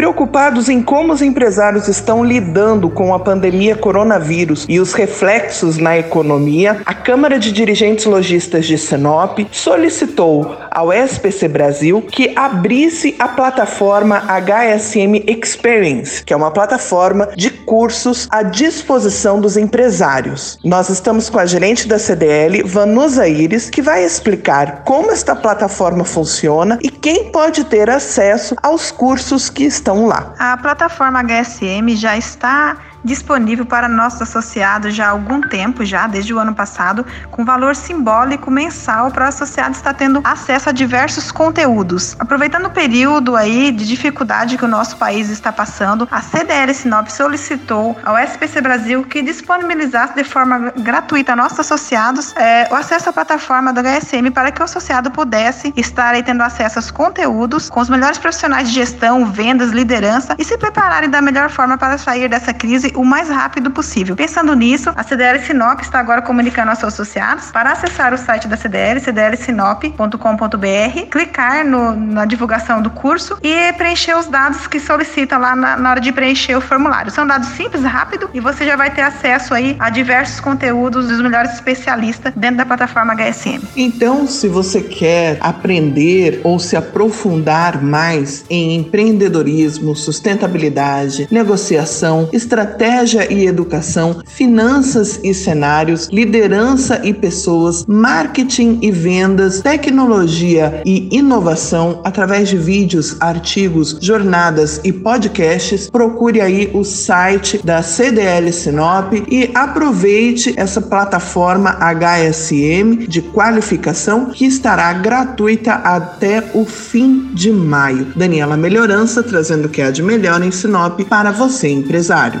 Preocupados em como os empresários estão lidando com a pandemia coronavírus e os reflexos na economia, a Câmara de Dirigentes Logistas de Sinop solicitou ao SPC Brasil que abrisse a plataforma HSM Experience, que é uma plataforma de cursos à disposição dos empresários. Nós estamos com a gerente da CDL, Vanusa Iris, que vai explicar como esta plataforma funciona e quem pode ter acesso aos cursos que estão estão lá. A plataforma HSM já está disponível para nossos associados já há algum tempo, já desde o ano passado, com valor simbólico mensal para o associado estar tendo acesso a diversos conteúdos. Aproveitando o período aí de dificuldade que o nosso país está passando, a CDL Sinop solicitou ao SPC Brasil que disponibilizasse de forma gratuita a nossos associados é, o acesso à plataforma do HSM para que o associado pudesse estar aí tendo acesso aos conteúdos com os melhores profissionais de gestão, vendas, liderança e se prepararem da melhor forma para sair dessa crise o mais rápido possível. Pensando nisso, a CDL Sinop está agora comunicando aos seus associados para acessar o site da CDL, cdlsinop.com.br, clicar no, na divulgação do curso e preencher os dados que solicita lá na, na hora de preencher o formulário. São dados simples, rápido e você já vai ter acesso aí a diversos conteúdos dos melhores especialistas dentro da plataforma HSM. Então, se você quer aprender ou se aprofundar mais em empreendedorismo, sustentabilidade, negociação, estratégia estratégia e educação, finanças e cenários, liderança e pessoas, marketing e vendas, tecnologia e inovação através de vídeos, artigos, jornadas e podcasts. Procure aí o site da CDL Sinop e aproveite essa plataforma HSM de qualificação que estará gratuita até o fim de maio. Daniela Melhorança trazendo o que há de melhor em Sinop para você, empresário.